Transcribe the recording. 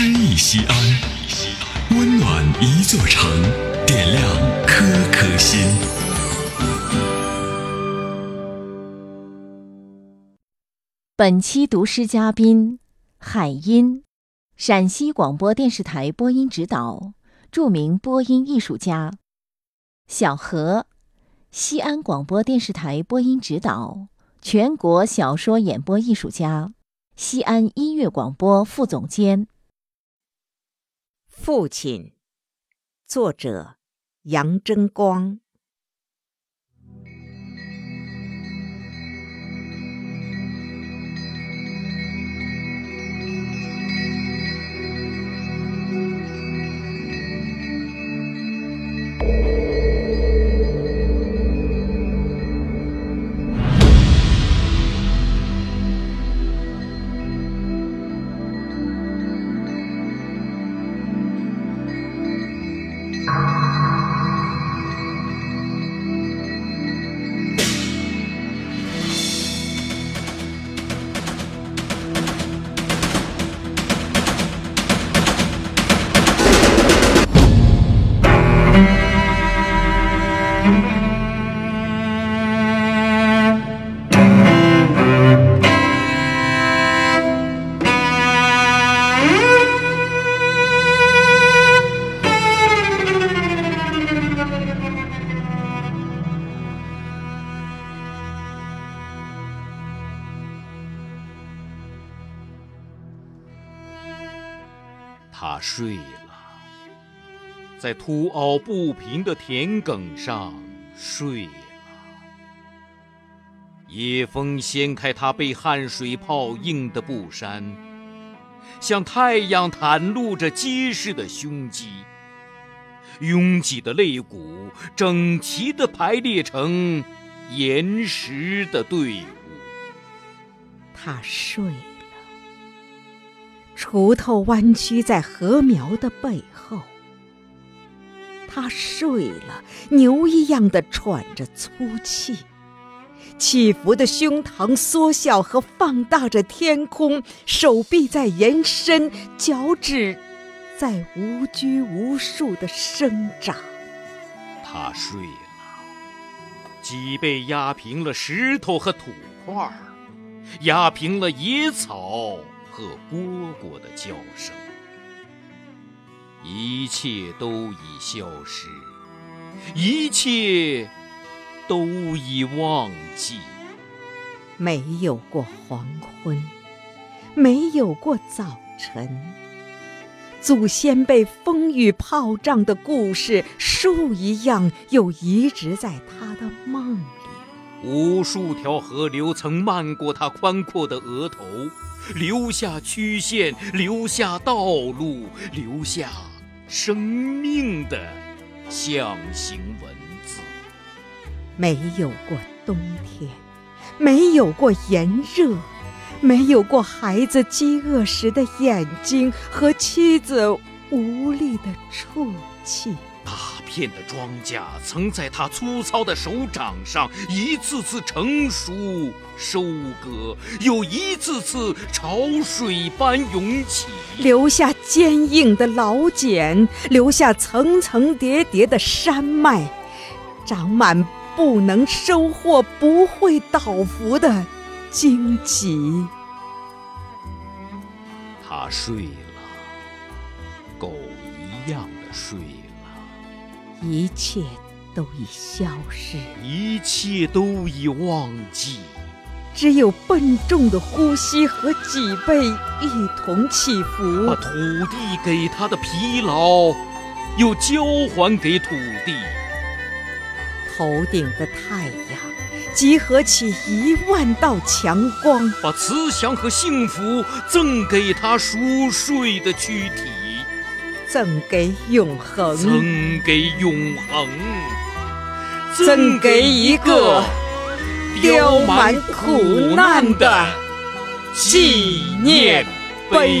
诗意西安，温暖一座城，点亮颗颗心。本期读诗嘉宾：海音，陕西广播电视台播音指导，著名播音艺术家；小何，西安广播电视台播音指导，全国小说演播艺术家，西安音乐广播副总监。父亲，作者杨真光。他睡了，在凸凹不平的田埂上睡了。夜风掀开他被汗水泡硬的布衫，向太阳袒露着结实的胸肌。拥挤的肋骨整齐地排列成岩石的队伍。他睡。锄头弯曲在禾苗的背后，他睡了，牛一样的喘着粗气，起伏的胸膛缩小和放大着天空，手臂在延伸，脚趾在无拘无束的生长。他睡了，脊背压平了石头和土块，压平了野草。和蝈蝈的叫声，一切都已消失，一切都已忘记。没有过黄昏，没有过早晨。祖先被风雨炮仗的故事，树一样又移植在他的。无数条河流曾漫过他宽阔的额头。留下曲线，留下道路，留下生命的象形文字。没有过冬天，没有过炎热，没有过孩子饥饿时的眼睛和妻子无力的啜泣。片的庄稼曾在他粗糙的手掌上一次次成熟、收割，又一次次潮水般涌起，留下坚硬的老茧，留下层层叠叠的山脉，长满不能收获、不会倒伏的荆棘。他睡了，狗一样的睡。一切都已消失，一切都已忘记，只有笨重的呼吸和脊背一同起伏，把土地给他的疲劳又交还给土地。头顶的太阳集合起一万道强光，把慈祥和幸福赠给他熟睡的躯体。赠给永恒，赠给永恒，赠给一个雕满苦难的纪念碑。